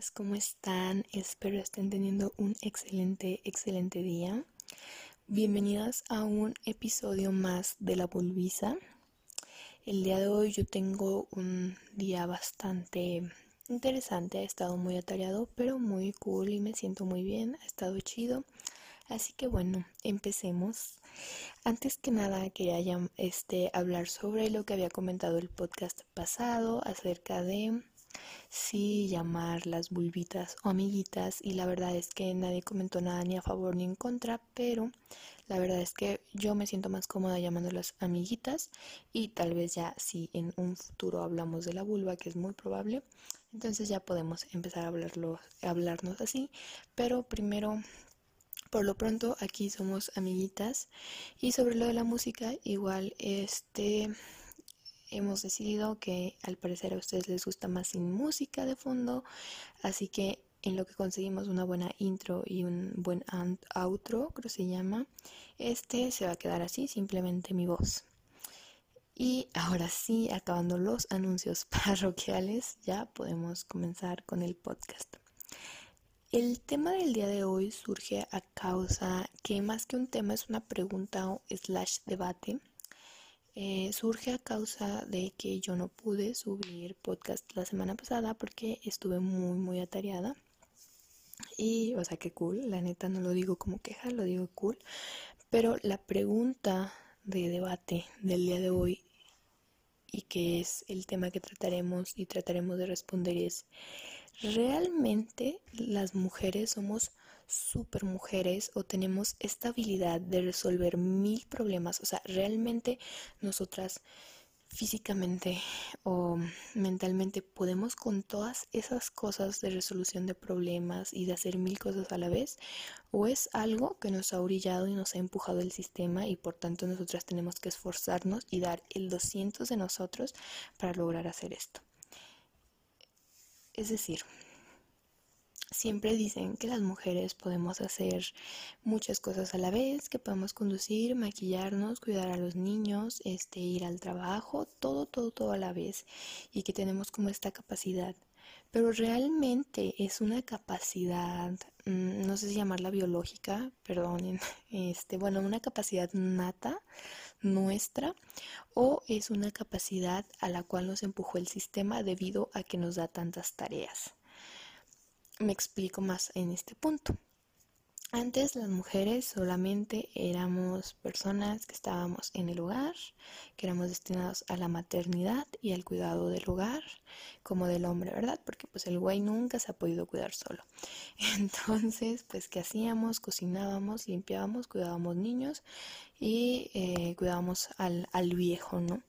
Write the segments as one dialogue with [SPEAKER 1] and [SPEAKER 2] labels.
[SPEAKER 1] amigas, ¿cómo están? Espero estén teniendo un excelente, excelente día. Bienvenidas a un episodio más de La Bulbisa. El día de hoy yo tengo un día bastante interesante, ha estado muy atareado, pero muy cool y me siento muy bien, ha estado chido. Así que bueno, empecemos. Antes que nada quería este, hablar sobre lo que había comentado el podcast pasado acerca de si llamar las bulbitas o amiguitas y la verdad es que nadie comentó nada ni a favor ni en contra, pero la verdad es que yo me siento más cómoda llamándolas amiguitas y tal vez ya si en un futuro hablamos de la vulva, que es muy probable, entonces ya podemos empezar a hablarlo, a hablarnos así, pero primero por lo pronto aquí somos amiguitas y sobre lo de la música igual este hemos decidido que al parecer a ustedes les gusta más sin música de fondo, así que en lo que conseguimos una buena intro y un buen outro, creo que se llama, este se va a quedar así, simplemente mi voz. Y ahora sí, acabando los anuncios parroquiales, ya podemos comenzar con el podcast. El tema del día de hoy surge a causa que más que un tema es una pregunta o slash debate eh, surge a causa de que yo no pude subir podcast la semana pasada porque estuve muy muy atareada. Y o sea que cool la neta no lo digo como queja lo digo cool. Pero la pregunta de debate del día de hoy y que es el tema que trataremos y trataremos de responder es ¿realmente las mujeres somos super mujeres o tenemos esta habilidad de resolver mil problemas. O sea, realmente nosotras físicamente o mentalmente podemos con todas esas cosas de resolución de problemas y de hacer mil cosas a la vez o es algo que nos ha orillado y nos ha empujado el sistema y por tanto nosotras tenemos que esforzarnos y dar el 200 de nosotros para lograr hacer esto. Es decir, Siempre dicen que las mujeres podemos hacer muchas cosas a la vez, que podemos conducir, maquillarnos, cuidar a los niños, este, ir al trabajo, todo, todo, todo a la vez y que tenemos como esta capacidad. Pero realmente es una capacidad, mm, no sé si llamarla biológica, perdonen, este, bueno, una capacidad nata nuestra o es una capacidad a la cual nos empujó el sistema debido a que nos da tantas tareas me explico más en este punto. Antes las mujeres solamente éramos personas que estábamos en el hogar, que éramos destinados a la maternidad y al cuidado del hogar, como del hombre, ¿verdad? Porque pues el güey nunca se ha podido cuidar solo. Entonces, pues, ¿qué hacíamos? Cocinábamos, limpiábamos, cuidábamos niños y eh, cuidábamos al, al viejo, ¿no?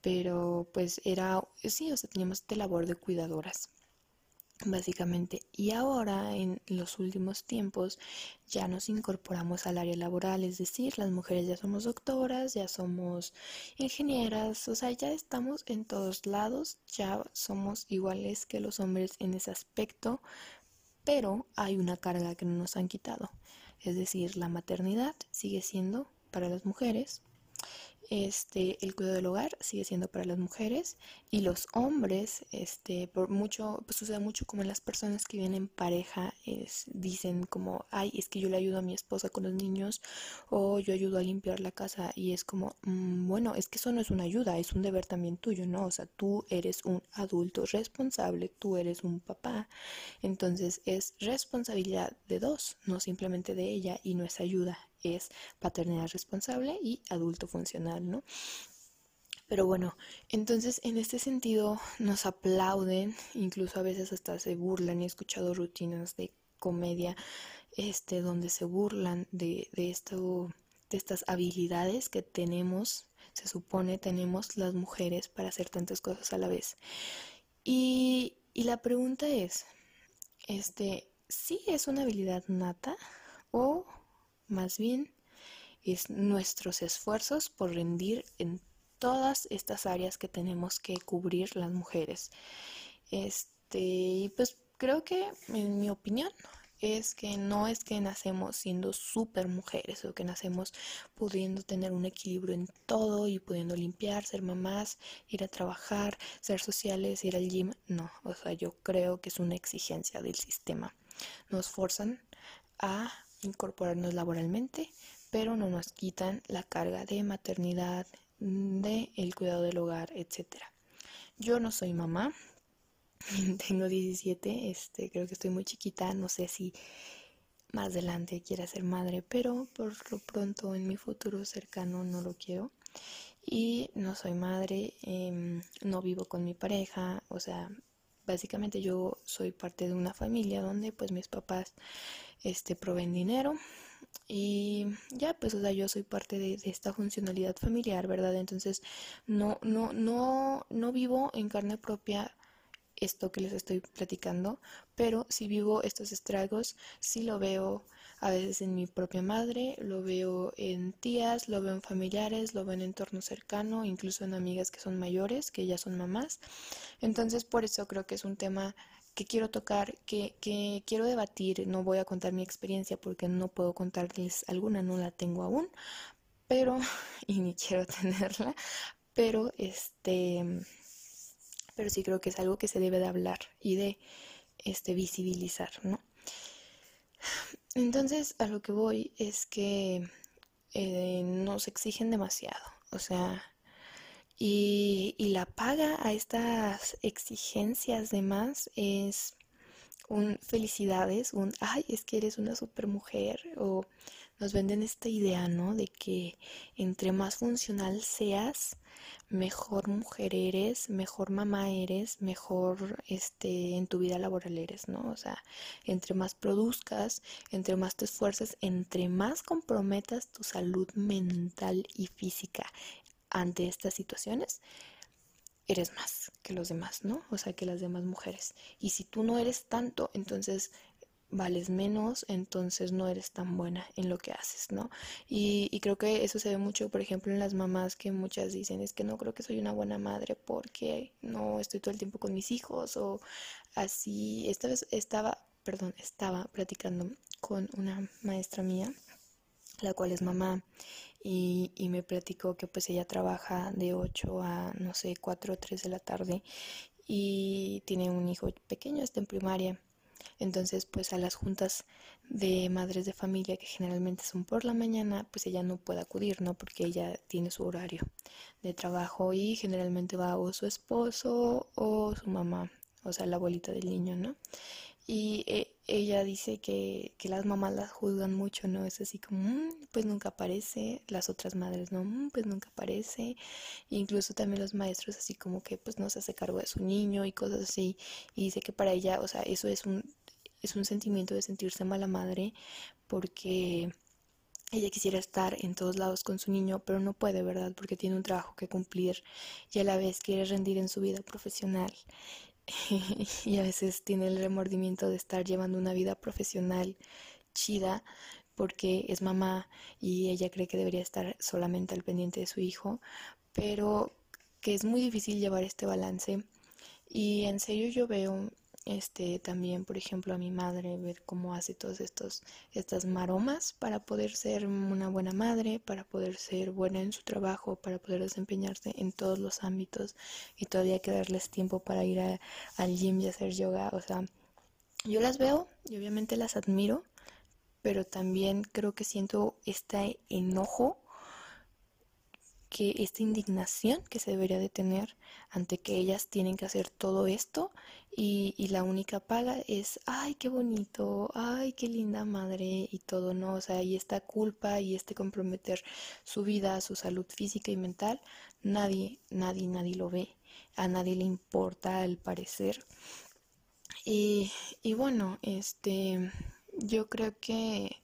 [SPEAKER 1] Pero pues era, sí, o sea, teníamos esta labor de cuidadoras básicamente. Y ahora, en los últimos tiempos, ya nos incorporamos al área laboral, es decir, las mujeres ya somos doctoras, ya somos ingenieras, o sea, ya estamos en todos lados, ya somos iguales que los hombres en ese aspecto, pero hay una carga que no nos han quitado. Es decir, la maternidad sigue siendo para las mujeres este, el cuidado del hogar sigue siendo para las mujeres y los hombres, este, por mucho, pues sucede mucho como en las personas que viven en pareja, es, dicen como, ay, es que yo le ayudo a mi esposa con los niños o yo ayudo a limpiar la casa y es como, mm, bueno, es que eso no es una ayuda, es un deber también tuyo, ¿no? O sea, tú eres un adulto responsable, tú eres un papá, entonces es responsabilidad de dos, no simplemente de ella y no es ayuda, es paternidad responsable y adulto funcional, ¿no? Pero bueno, entonces en este sentido nos aplauden, incluso a veces hasta se burlan. He escuchado rutinas de comedia este, donde se burlan de, de, esto, de estas habilidades que tenemos, se supone tenemos las mujeres para hacer tantas cosas a la vez. Y, y la pregunta es, este, ¿sí es una habilidad nata o más bien es nuestros esfuerzos por rendir en todas estas áreas que tenemos que cubrir las mujeres. Este, pues creo que en mi opinión es que no es que nacemos siendo super mujeres o que nacemos pudiendo tener un equilibrio en todo y pudiendo limpiar, ser mamás, ir a trabajar, ser sociales, ir al gym. No, o sea, yo creo que es una exigencia del sistema. Nos forzan a incorporarnos laboralmente, pero no nos quitan la carga de maternidad, de el cuidado del hogar, etcétera. Yo no soy mamá, tengo 17, este, creo que estoy muy chiquita, no sé si más adelante quiera ser madre, pero por lo pronto en mi futuro cercano no lo quiero. Y no soy madre, em, no vivo con mi pareja, o sea, básicamente yo soy parte de una familia donde pues mis papás este, proveen dinero y ya pues o sea yo soy parte de, esta funcionalidad familiar verdad entonces no no no no vivo en carne propia esto que les estoy platicando, pero si vivo estos estragos, si lo veo a veces en mi propia madre, lo veo en tías, lo veo en familiares, lo veo en entorno cercano, incluso en amigas que son mayores, que ya son mamás. Entonces, por eso creo que es un tema que quiero tocar, que, que quiero debatir. No voy a contar mi experiencia porque no puedo contarles alguna, no la tengo aún, pero, y ni quiero tenerla, pero este pero sí creo que es algo que se debe de hablar y de este, visibilizar, ¿no? Entonces, a lo que voy es que eh, nos exigen demasiado, o sea, y, y, la paga a estas exigencias de más es un felicidades, un ay, es que eres una super mujer, o nos venden esta idea, ¿no? De que entre más funcional seas, mejor mujer eres, mejor mamá eres, mejor este en tu vida laboral eres, ¿no? O sea, entre más produzcas, entre más te esfuerces, entre más comprometas tu salud mental y física ante estas situaciones, eres más que los demás, ¿no? O sea, que las demás mujeres. Y si tú no eres tanto, entonces vales menos, entonces no eres tan buena en lo que haces, ¿no? Y, y, creo que eso se ve mucho, por ejemplo, en las mamás que muchas dicen, es que no creo que soy una buena madre porque no estoy todo el tiempo con mis hijos o así. Esta vez estaba, perdón, estaba platicando con una maestra mía, la cual es mamá, y, y me platicó que pues ella trabaja de 8 a, no sé, 4 o 3 de la tarde y tiene un hijo pequeño, está en primaria entonces, pues a las juntas de madres de familia, que generalmente son por la mañana, pues ella no puede acudir, ¿no? Porque ella tiene su horario de trabajo y generalmente va o su esposo o su mamá, o sea, la abuelita del niño, ¿no? Y eh, ella dice que, que, las mamás las juzgan mucho, ¿no? Es así como, mm, pues nunca aparece, las otras madres, no, mm, pues nunca aparece, incluso también los maestros así como que pues no se hace cargo de su niño y cosas así, y dice que para ella, o sea, eso es un, es un sentimiento de sentirse mala madre porque ella quisiera estar en todos lados con su niño, pero no puede, ¿verdad? Porque tiene un trabajo que cumplir y a la vez quiere rendir en su vida profesional. y a veces tiene el remordimiento de estar llevando una vida profesional chida porque es mamá y ella cree que debería estar solamente al pendiente de su hijo, pero que es muy difícil llevar este balance. Y en serio yo veo este también por ejemplo a mi madre ver cómo hace todos estos estas maromas para poder ser una buena madre para poder ser buena en su trabajo para poder desempeñarse en todos los ámbitos y todavía hay que darles tiempo para ir al gym y hacer yoga o sea yo las veo y obviamente las admiro pero también creo que siento este enojo que esta indignación que se debería de tener ante que ellas tienen que hacer todo esto y, la única paga es, ay, qué bonito, ay, qué linda madre y todo, ¿no? O sea, y esta culpa y este comprometer su vida, su salud física y mental, nadie, nadie, nadie lo ve, a nadie le importa al parecer. Y, y bueno, este, yo creo que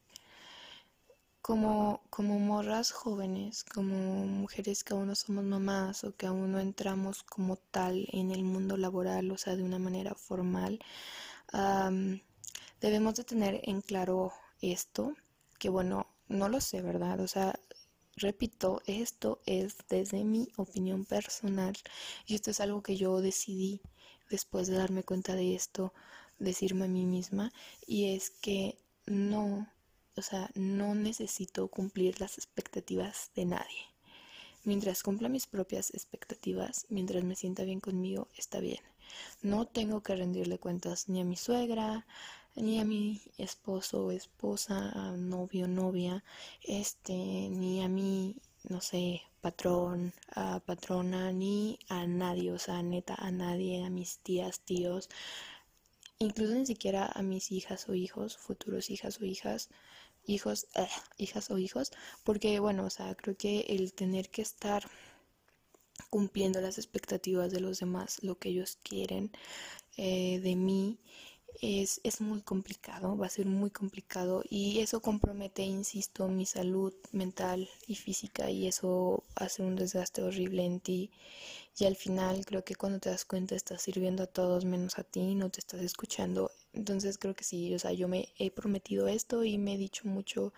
[SPEAKER 1] como, como morras jóvenes, como mujeres que aún no somos mamás o que aún no entramos como tal en el mundo laboral, o sea, de una manera formal, debemos de tener en claro esto, que bueno, no lo sé, ¿verdad? O sea, repito, esto es desde mi opinión personal y esto es algo que yo decidí después de darme cuenta de esto decirme a mí misma y es que no, o sea, no necesito cumplir las expectativas de nadie. Mientras cumpla mis propias expectativas, mientras me sienta bien conmigo, está bien. No tengo que rendirle cuentas ni a mi suegra, ni a mi esposo o esposa, novio, novia, este, ni a mi, no sé, patrón, a patrona, ni a nadie, o sea, neta, a nadie, a mis tías, tíos, incluso ni siquiera a mis hijas o hijos, futuros hijas o hijas, hijos, eh, hijas o hijos, porque bueno, o sea, creo que el tener que estar cumpliendo las expectativas de los demás, lo que ellos quieren eh, de mí, es, es, muy complicado, va a ser muy complicado y eso compromete, insisto, mi salud mental y física y eso hace un desgaste horrible en ti y al final creo que cuando te das cuenta estás sirviendo a todos menos a ti, no te estás escuchando. Entonces creo que sí, o sea, yo me he prometido esto y me he dicho mucho,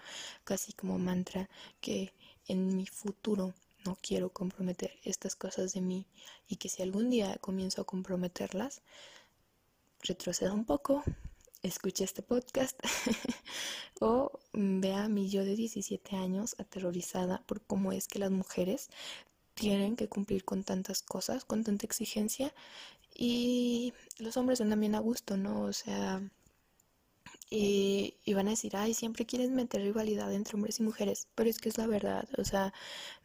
[SPEAKER 1] casi como mantra, que en mi futuro no quiero comprometer estas cosas de mí y que si algún día comienzo a comprometerlas, retroceda un poco, escuche este podcast o vea a mi yo de 17 años aterrorizada por cómo es que las mujeres tienen que cumplir con tantas cosas, con tanta exigencia y los hombres son también a gusto, ¿no? O sea, y, van a decir, ay, siempre quieres meter rivalidad entre hombres y mujeres, pero es que es la verdad, o sea,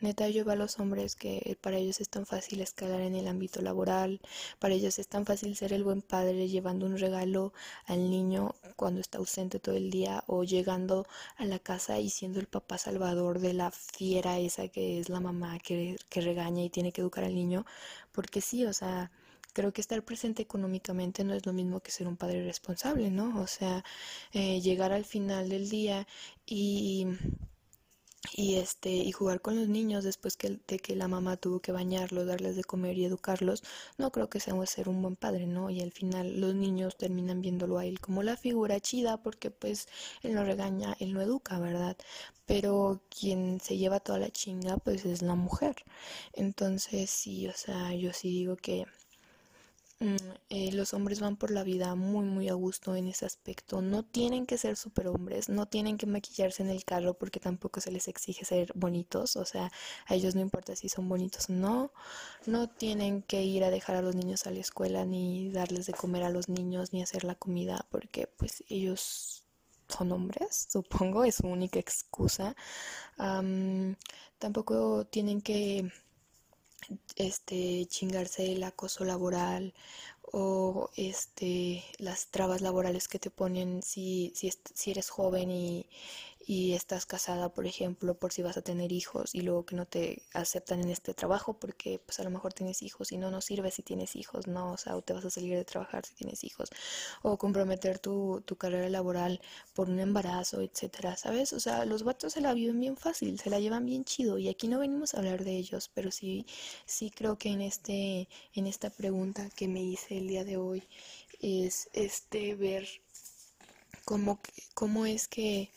[SPEAKER 1] neta yo veo a los hombres que para ellos es tan fácil escalar en el ámbito laboral, para ellos es tan fácil ser el buen padre llevando un regalo al niño cuando está ausente todo el día o llegando a la casa y siendo el papá salvador de la fiera esa que es la mamá que, que regaña y tiene que educar al niño, porque sí, o sea, creo que estar presente económicamente no es lo mismo que ser un padre responsable, ¿no? O sea, eh, llegar al final del día y y este y jugar con los niños después que, de que la mamá tuvo que bañarlos, darles de comer y educarlos, no creo que sea ser un buen padre, ¿no? Y al final los niños terminan viéndolo a él como la figura chida porque pues él no regaña, él no educa, ¿verdad? Pero quien se lleva toda la chinga pues es la mujer. Entonces sí, o sea, yo sí digo que eh, los hombres van por la vida muy muy a gusto en ese aspecto. No tienen que ser superhombres, no tienen que maquillarse en el carro porque tampoco se les exige ser bonitos, o sea, a ellos no importa si son bonitos o no. No tienen que ir a dejar a los niños a la escuela ni darles de comer a los niños ni hacer la comida porque pues ellos son hombres, supongo, es su única excusa. tampoco tienen que este chingarse el acoso laboral o este las trabas laborales que te ponen si, si, si eres joven y, y estás casada, por ejemplo, por si vas a tener hijos y luego que no te aceptan en este trabajo porque pues a lo mejor tienes hijos y no nos sirve si tienes hijos, ¿no? O sea, o te vas a salir de trabajar si tienes hijos o comprometer tu, tu carrera laboral por un embarazo, etcétera, ¿sabes? O sea, los vatos se la viven bien fácil, se la llevan bien chido y aquí no venimos a hablar de ellos, pero sí, sí creo que en este, en esta pregunta que me hice el día de hoy es este ver cómo, cómo es que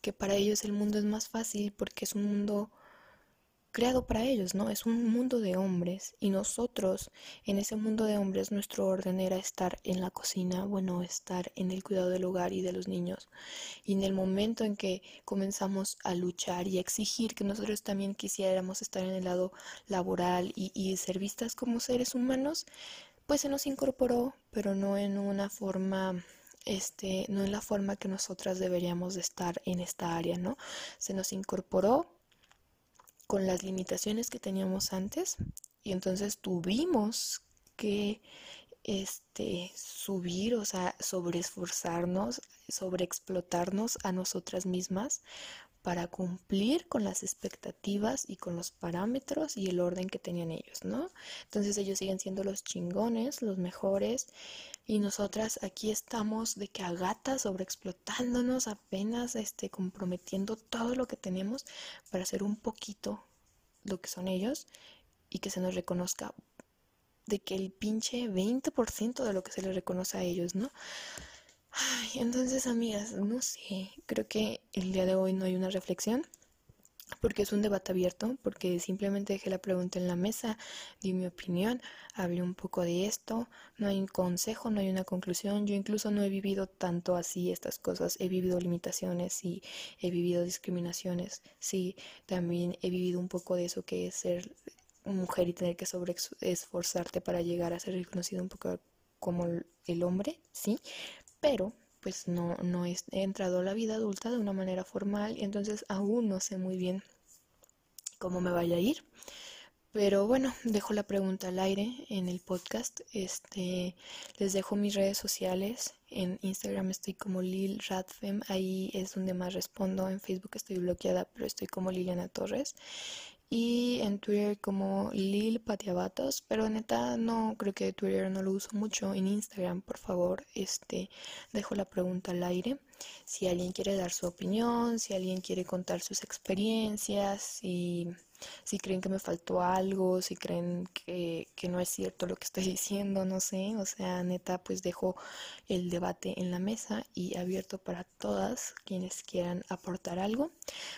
[SPEAKER 1] que para ellos el mundo es más fácil porque es un mundo creado para ellos, ¿no? Es un mundo de hombres y nosotros en ese mundo de hombres nuestro orden era estar en la cocina, bueno, estar en el cuidado del hogar y de los niños. Y en el momento en que comenzamos a luchar y a exigir que nosotros también quisiéramos estar en el lado laboral y, y ser vistas como seres humanos, pues se nos incorporó, pero no en una forma este, no es la forma que nosotras deberíamos de estar en esta área, ¿no? Se nos incorporó con las limitaciones que teníamos antes y entonces tuvimos que este subir, o sea, sobreesforzarnos, sobreexplotarnos a nosotras mismas para cumplir con las expectativas y con los parámetros y el orden que tenían ellos, ¿no? Entonces ellos siguen siendo los chingones, los mejores, y nosotras aquí estamos de que a gata sobreexplotándonos, apenas este, comprometiendo todo lo que tenemos para hacer un poquito lo que son ellos y que se nos reconozca de que el pinche 20% de lo que se les reconoce a ellos, ¿no? Ay, entonces, amigas, no sé, creo que el día de hoy no hay una reflexión. porque es un debate abierto, porque simplemente dejé la pregunta en la mesa, di mi opinión, hablé un poco de esto, no hay un consejo, no hay una conclusión, yo incluso no he vivido tanto así estas cosas, he vivido limitaciones y he vivido discriminaciones, sí, también he vivido un poco de eso que es ser mujer y tener que sobre esforzarte para llegar a ser reconocido un poco como el hombre, sí, pero pues no, no he entrado a la vida adulta de una manera formal y entonces aún no sé muy bien cómo me vaya a ir. Pero bueno, dejo la pregunta al aire en el podcast. Este, les dejo mis redes sociales. En Instagram estoy como Lil Radfem, ahí es donde más respondo. En Facebook estoy bloqueada, pero estoy como Liliana Torres y en Twitter como Lil Patiabatos, pero neta no creo que Twitter no lo uso mucho. En Instagram, por favor, este dejo la pregunta al aire. Si alguien quiere dar su opinión, si alguien quiere contar sus experiencias, si si creen que me faltó algo, si creen que, que, no es cierto lo que estoy diciendo, no sé, o sea, neta, pues dejo el debate en la mesa y abierto para todas quienes quieran aportar algo.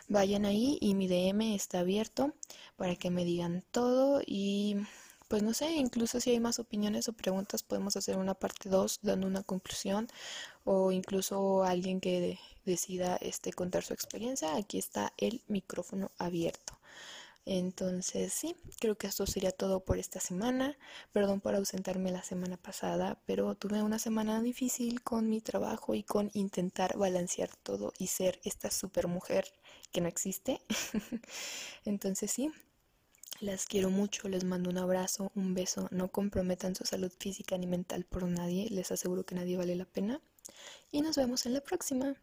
[SPEAKER 1] Vayan ahí y mi DM está abierto para que me digan todo y pues no sé, incluso si hay más opiniones o preguntas podemos hacer una parte 2 dando una conclusión o incluso alguien que decida este contar su experiencia, aquí está el micrófono abierto. Entonces, sí, creo que esto sería todo por esta semana. Perdón por ausentarme la semana pasada, pero tuve una semana difícil con mi trabajo y con intentar balancear todo y ser esta super mujer que no existe. Entonces, sí, las quiero mucho, les mando un abrazo, un beso. No comprometan su salud física ni mental por nadie, les aseguro que nadie vale la pena. Y nos vemos en la próxima.